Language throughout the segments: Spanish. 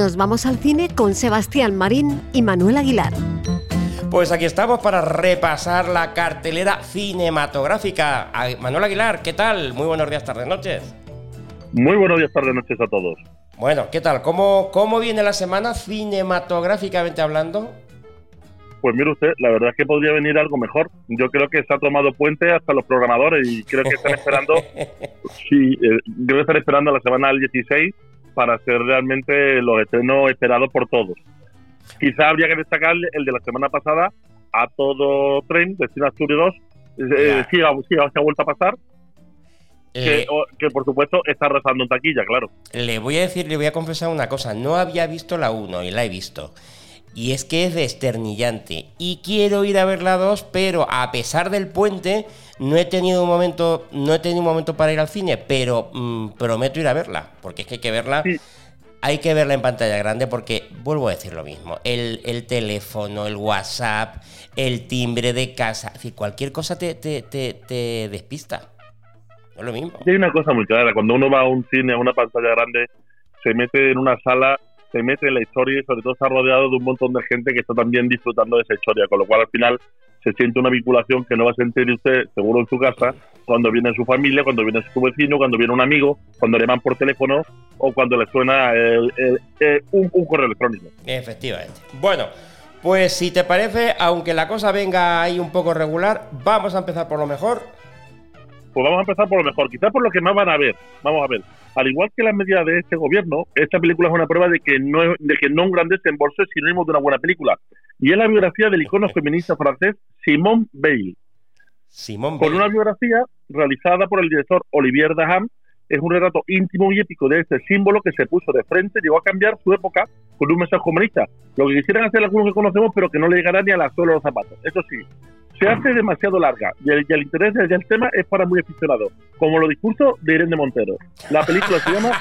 Nos vamos al cine con Sebastián Marín y Manuel Aguilar. Pues aquí estamos para repasar la cartelera cinematográfica. Manuel Aguilar, ¿qué tal? Muy buenos días, tardes, noches. Muy buenos días, tardes, noches a todos. Bueno, ¿qué tal? ¿Cómo, cómo viene la semana cinematográficamente hablando? Pues mire usted, la verdad es que podría venir algo mejor. Yo creo que se ha tomado puente hasta los programadores y creo que están esperando, sí, eh, debe estar esperando la semana del 16 para ser realmente los estrenos esperados por todos. Quizá habría que destacar el de la semana pasada, a todo tren, Destino Asturias 2, eh, sí, sí, se ha vuelto a pasar, que, eh, por supuesto está rezando en taquilla, claro. Le voy a decir, le voy a confesar una cosa, no había visto la 1 y la he visto. Y es que es desternillante. Y quiero ir a ver la 2, pero a pesar del puente, no he tenido un momento, no he tenido un momento para ir al cine, pero mm, prometo ir a verla. Porque es que hay que verla. Hay que verla en pantalla grande porque, vuelvo a decir lo mismo, el, teléfono, el WhatsApp, el timbre de casa, es decir, cualquier cosa te, te, te, despista. No es lo mismo. hay una cosa muy clara, cuando uno va a un cine, a una pantalla grande, se mete en una sala se mete en la historia y sobre todo está rodeado de un montón de gente que está también disfrutando de esa historia, con lo cual al final se siente una vinculación que no va a sentir usted seguro en su casa cuando viene su familia, cuando viene su vecino, cuando viene un amigo, cuando le van por teléfono o cuando le suena un, un correo electrónico. Efectivamente. Bueno, pues si te parece, aunque la cosa venga ahí un poco regular, vamos a empezar por lo mejor. Pues vamos a empezar por lo mejor, quizás por lo que más van a ver. Vamos a ver al igual que las medidas de este gobierno, esta película es una prueba de que no, de que no un gran desembolso es sinónimo de una buena película. Y es la biografía del icono feminista francés Simone Veil. Simone Con una biografía realizada por el director Olivier Daham, es un retrato íntimo y épico de este símbolo que se puso de frente, llegó a cambiar su época con un mensaje humanista. Lo que quisieran hacer algunos que conocemos, pero que no le llegará ni a la suela de los zapatos. Eso sí, se hace demasiado larga y el, interés del tema es para muy aficionados, como los discursos de Irene Montero. La película se llama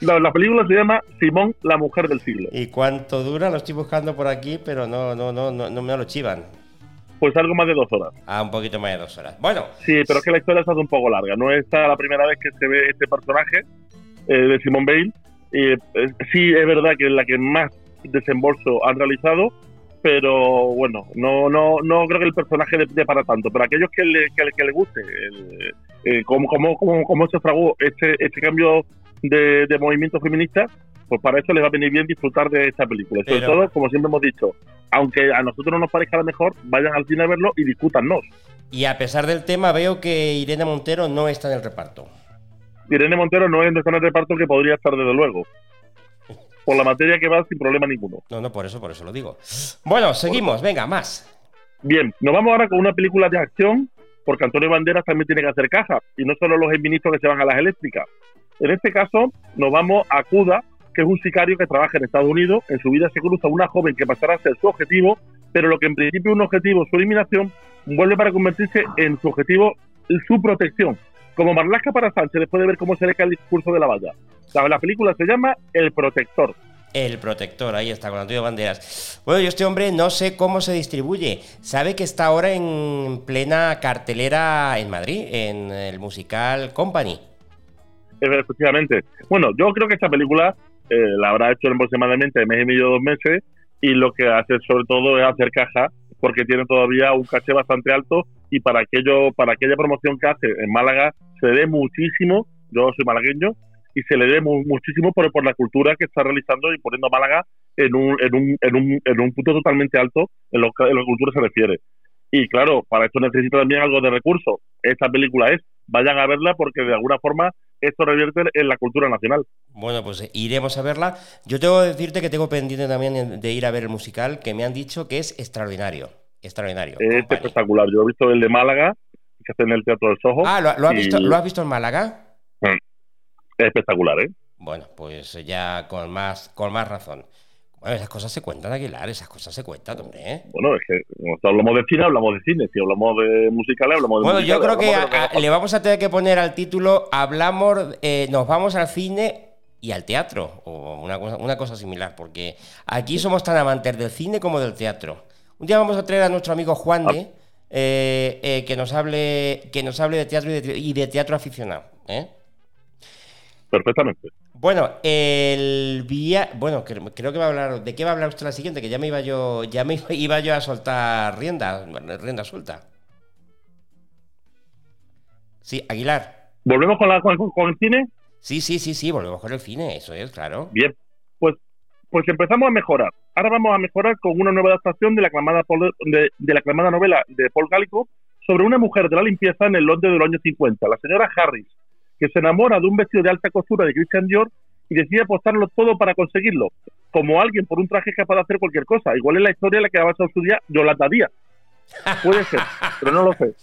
la, película se llama Simón, la mujer del siglo. ¿Y cuánto dura? Lo estoy buscando por aquí, pero no, no, no, no, no me lo chivan. Pues algo más de dos horas. Ah, un poquito más de dos horas. Bueno. Sí, pero es que la historia se hace un poco larga. No es la primera vez que se ve este personaje eh, de Simón Bale. Eh, sí, es verdad que es la que más desembolso han realizado pero bueno, no no no creo que el personaje dé para tanto. Pero aquellos que le, que, le guste, el, eh, cómo, cómo, se fragó este, este cambio de, movimiento feminista, pues para eso les va a venir bien disfrutar de esta película. Sobre todo, como siempre hemos dicho, aunque a nosotros no nos parezca la mejor, vayan al cine a verlo y discútanos. Y a pesar del tema, veo que Irene Montero no está en el reparto. Irene Montero no está en el reparto que podría estar desde luego por la materia que va sin problema ninguno. No, no, por eso, por eso lo digo. Bueno, seguimos, venga, más. Bien, nos vamos ahora con una película de acción, porque Antonio Banderas también tiene que hacer caja, y no solo los ministros que se van a las eléctricas. En este caso, nos vamos a Cuda, que es un sicario que trabaja en Estados Unidos. En su vida se cruza una joven que pasará a ser su objetivo, pero lo que en principio es un objetivo, su eliminación, vuelve para convertirse en su objetivo su protección. Como Marlaska para Sánchez, después de ver cómo se le cae el discurso de la valla. La, película se llama El Protector. El Protector, ahí está, con Antonio Banderas. Bueno, yo este hombre no sé cómo se distribuye. Sabe que está ahora en plena cartelera en Madrid, en el musical Company. Efectivamente. Bueno, yo creo que esta película eh, la habrá hecho aproximadamente mes y medio, dos meses, y lo que hace sobre todo es hacer caja, porque tiene todavía un caché bastante alto, y para aquello, para aquella promoción que hace en Málaga, se ve muchísimo, yo soy malagueño, y se le debe muchísimo por, por la cultura que está realizando y poniendo a Málaga en un, en un, en un, en un punto totalmente alto en lo que a la cultura se refiere. Y claro, para esto necesita también algo de recursos. Esta película es, vayan a verla porque de alguna forma esto revierte en la cultura nacional. Bueno, pues iremos a verla. Yo tengo que decirte que tengo pendiente también de ir a ver el musical, que me han dicho que es extraordinario. Extraordinario. Es espectacular. Yo he visto el de Málaga, que está en el Teatro del Soho. Ah, ¿lo, has, visto, ¿lo has visto en Málaga? Mm espectacular, ¿eh? Bueno, pues ya con más, con más razón. Bueno, esas cosas se cuentan, Aguilar, esas cosas se cuentan, hombre. ¿eh? Bueno, es que cuando hablamos de cine, hablamos de cine. Si hablamos de musicales, hablamos de Bueno, yo creo que, le vamos a tener que poner al título Hablamos, eh, nos vamos al cine y al teatro, o una, una cosa similar, porque aquí somos tan amantes del cine como del teatro. Un día vamos a traer a nuestro amigo Juan de, ah. eh, que, nos hable, que nos hable de teatro y de, y de teatro aficionado. ¿eh? perfectamente. Bueno, el vía, bueno, creo, que va a hablar, ¿de qué va a hablar usted la siguiente? Que ya me iba yo, ya me iba yo a soltar rienda, rienda suelta. Sí, Aguilar. ¿Volvemos con, la, con, el cine? Sí, sí, sí, sí, volvemos con el cine, eso es, claro. Bien, pues, pues empezamos a mejorar. Ahora vamos a mejorar con una nueva adaptación de la aclamada, de, de la aclamada novela de Paul Gallico sobre una mujer de la limpieza en el Londres de los años 50, la señora Harris, que se enamora de un vestido de alta costura de Christian Dior y decide apostarlo todo para conseguirlo, como alguien por un traje capaz de hacer cualquier cosa. Igual es la historia en la que ha basado su día Yolanda Díaz. Puede ser, pero no lo sé.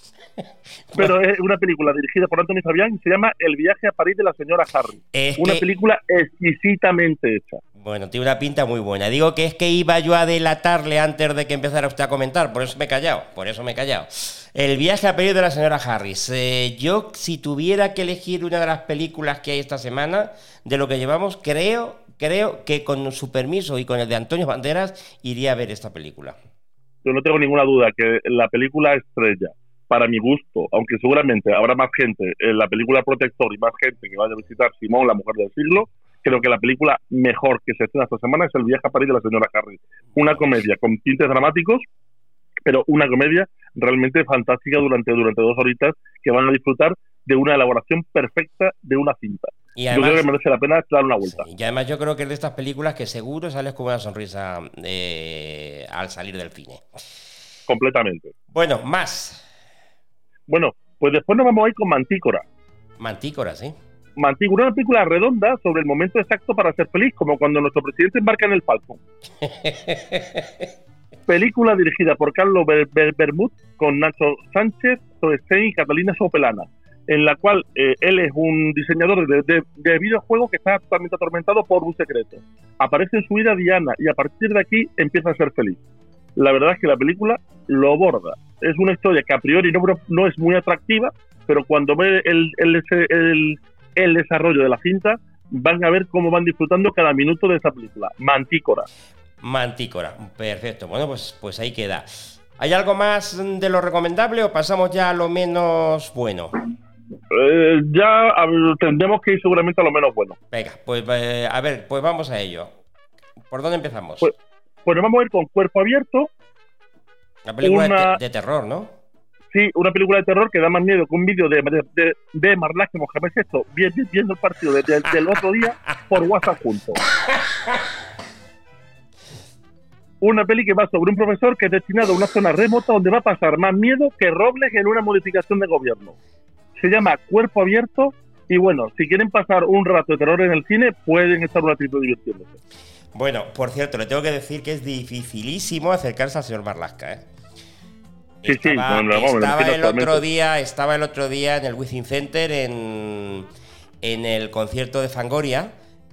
Pero es una película dirigida por Anthony Fabián y se llama El viaje a París de la señora Harry. una película exquisitamente hecha. Bueno, tiene una pinta muy buena. Digo que es que iba yo a delatarle antes de que empezara usted a comentar, por eso me he callado, por eso me he callado. El viaje a París de la señora Harris. Eh, yo, si tuviera que elegir una de las películas que hay esta semana, de lo que llevamos, creo, creo que con su permiso y con el de Antonio Banderas, iría a ver esta película. Yo no tengo ninguna duda que la película estrella para mi gusto, aunque seguramente habrá más gente en la película Protector y más gente que vaya a visitar Simón, la mujer del siglo, creo que la película mejor que se estrena esta semana es El viaje a París de la señora Harry. Una comedia con tintes dramáticos, pero una comedia realmente fantástica durante, durante dos horitas que van a disfrutar de una elaboración perfecta de una cinta. Y yo creo que merece la pena dar una vuelta. y además yo creo que es de estas películas que seguro sales con una sonrisa eh, al salir del cine. Completamente. Bueno, más. Bueno, pues después nos vamos a ir con Mantícora. Mantícora, sí. Mantícora, una película redonda sobre el momento exacto para ser feliz, como cuando nuestro presidente embarca en el Falcon. película dirigida por Carlos Bermud con Nacho Sánchez, Soestein y Catalina Sopelana, en la cual eh, él es un diseñador de, de, videojuegos que está totalmente atormentado por un secreto. Aparece en su vida Diana y a partir de aquí empieza a ser feliz. La verdad es que la película lo borda es una historia que a priori no, no es muy atractiva, pero cuando ve el, el, el, desarrollo de la cinta, van a ver cómo van disfrutando cada minuto de esa película. Mantícora. Mantícora, perfecto. Bueno, pues, pues ahí queda. ¿Hay algo más de lo recomendable o pasamos ya a lo menos bueno? Eh, ya tendremos que ir seguramente a lo menos bueno. Venga, pues eh, a ver, pues vamos a ello. ¿Por dónde empezamos? Pues, pues vamos a ir con Cuerpo Abierto, una película De, terror, ¿no? Sí, una película de terror que da más miedo que un vídeo de, de, de Marlax que Mohamed viendo el partido desde el otro día por WhatsApp junto. Una peli que va sobre un profesor que es destinado a una zona remota donde va a pasar más miedo que Robles en una modificación de gobierno. Se llama Cuerpo Abierto y bueno, si quieren pasar un rato de terror en el cine, pueden estar un ratito divirtiéndose. Bueno, por cierto, le tengo que decir que es dificilísimo acercarse al señor Marlasca, ¿eh? Estaba, el otro día, estaba el otro día en el Within Center en, en el concierto de Fangoria.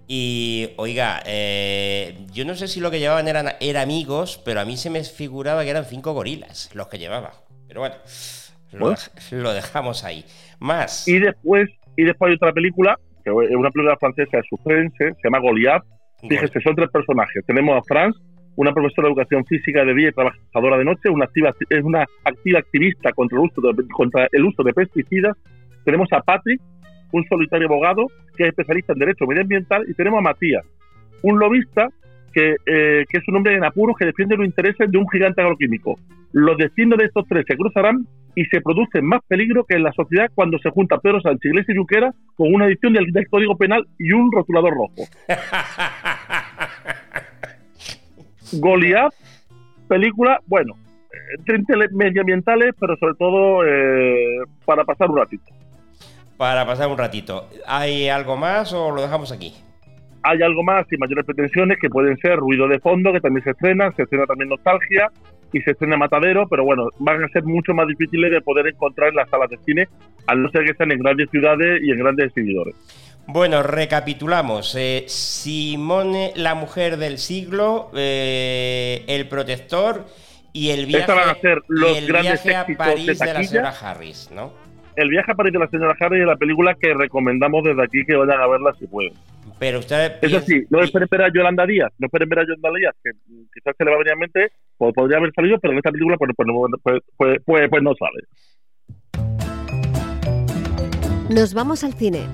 Y oiga, eh, yo no sé si lo que llevaban eran, eran amigos, pero a mí se me figuraba que eran cinco gorilas los que llevaba. Pero bueno, lo, dejamos ahí. Más. Y después, y después hay otra película, que es una película francesa de suspense, se llama Goliath. Fíjese, son tres personajes. Tenemos a Franz, una profesora de educación física de día y trabajadora de noche, una activa, es una activa activista contra el, uso de, contra el uso de pesticidas. Tenemos a Patrick, un solitario abogado que es especialista en derecho medioambiental, y tenemos a Matías, un lobista que, eh, que es un hombre en apuros que defiende los intereses de un gigante agroquímico. Los destinos de estos tres se cruzarán y se produce más peligro que en la sociedad cuando se junta Pedro Sánchez, Iglesia y Junquera con una edición del, del Código Penal y un rotulador rojo. Goliath, película, bueno, eh, medioambientales, pero sobre todo eh, para pasar un ratito. Para pasar un ratito. ¿Hay algo más o lo dejamos aquí? Hay algo más y mayores pretensiones que pueden ser Ruido de Fondo, que también se estrena, se estrena también Nostalgia y se estrena Matadero, pero bueno, van a ser mucho más difíciles de poder encontrar en las salas de cine, al no ser que estén en grandes ciudades y en grandes exhibidores. Bueno, recapitulamos. Eh, Simone, la mujer del siglo, eh, el protector y el viaje, van a ser los el grandes viaje a París de, la señora Harris, ¿no? El viaje a París de la señora Harris es la película que recomendamos desde aquí que vayan a verla si pueden. Pero usted. Eso sí, no esperen ver a Yolanda Díaz, no esperen ver a Yolanda Díaz, que quizás se le va a venir a mente, pues podría haber salido, pero en esta película pues, pues, pues, pues no sale. Nos vamos al cine.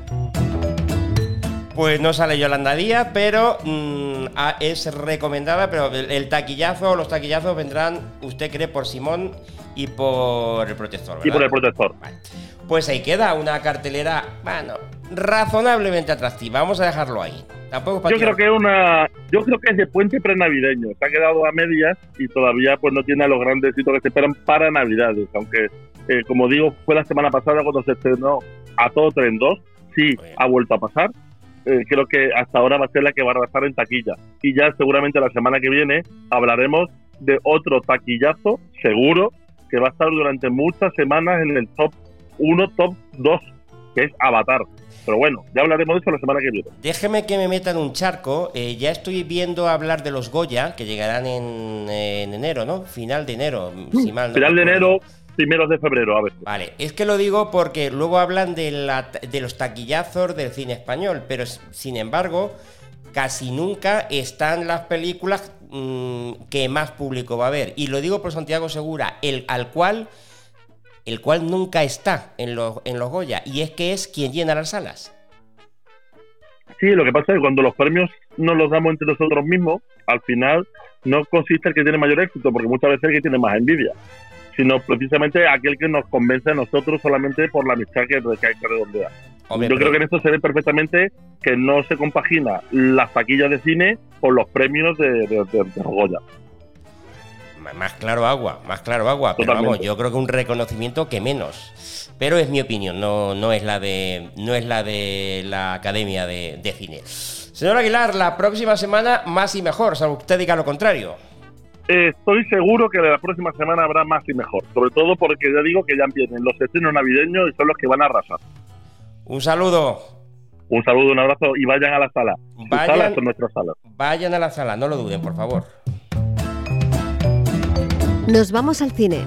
Pues no sale Yolanda Díaz, pero mm, es recomendada, pero el, taquillazo, los taquillazos vendrán, usted cree, por Simón y por el protector. Y por el protector. Pues ahí queda una cartelera, bueno, razonablemente atractiva. Vamos a dejarlo ahí. Tampoco yo creo que es una, yo creo que es de puente prenavideño. Se ha quedado a medias y todavía pues no tiene a los grandes éxitos que se esperan para Navidades. Aunque, eh, como digo, fue la semana pasada cuando se estrenó a todo tren 2. Sí, ha vuelto a pasar. Eh, creo que hasta ahora va a ser la que va a arrasar en taquilla. Y ya seguramente la semana que viene hablaremos de otro taquillazo, seguro, que va a estar durante muchas semanas en el top 1, top 2, que es Avatar. Pero bueno, ya hablaremos de eso la semana que viene. Déjeme que me meta en un charco. Eh, ya estoy viendo hablar de los Goya, que llegarán en, enero, ¿no? Final de enero, si mal Final de enero, primeros de febrero, a ver. Vale, es que lo digo porque luego hablan de, la, de los taquillazos del cine español, pero sin embargo, casi nunca están las películas mm, que más público va a haber. Y lo digo por Santiago Segura, el al cual el cual nunca está en los, en los Goya, y es que es quien llena las salas. Sí, lo que pasa es que cuando los premios no los damos entre nosotros mismos, al final no consiste el que tiene mayor éxito, porque muchas veces el que tiene más envidia sino precisamente aquel que nos convence a nosotros solamente por la amistad que, hay que redondear. Yo creo que en esto se ve perfectamente que no se compagina las taquillas de cine con los premios de, de, Goya. Más claro agua, más claro agua. Pero vamos, yo creo que un reconocimiento que menos. Pero es mi opinión, no, no, es, la de, no es la de la Academia de, de Cine. Señor Aguilar, la próxima semana más y mejor, salvo usted diga lo contrario estoy seguro que la próxima semana habrá más y mejor. Sobre todo porque ya digo que ya vienen los estrenos navideños y son los que van a arrasar. Un saludo. Un saludo, un abrazo y vayan a la sala. Vayan, son nuestras salas. Vayan a la sala, no lo duden, por favor. Nos vamos al cine.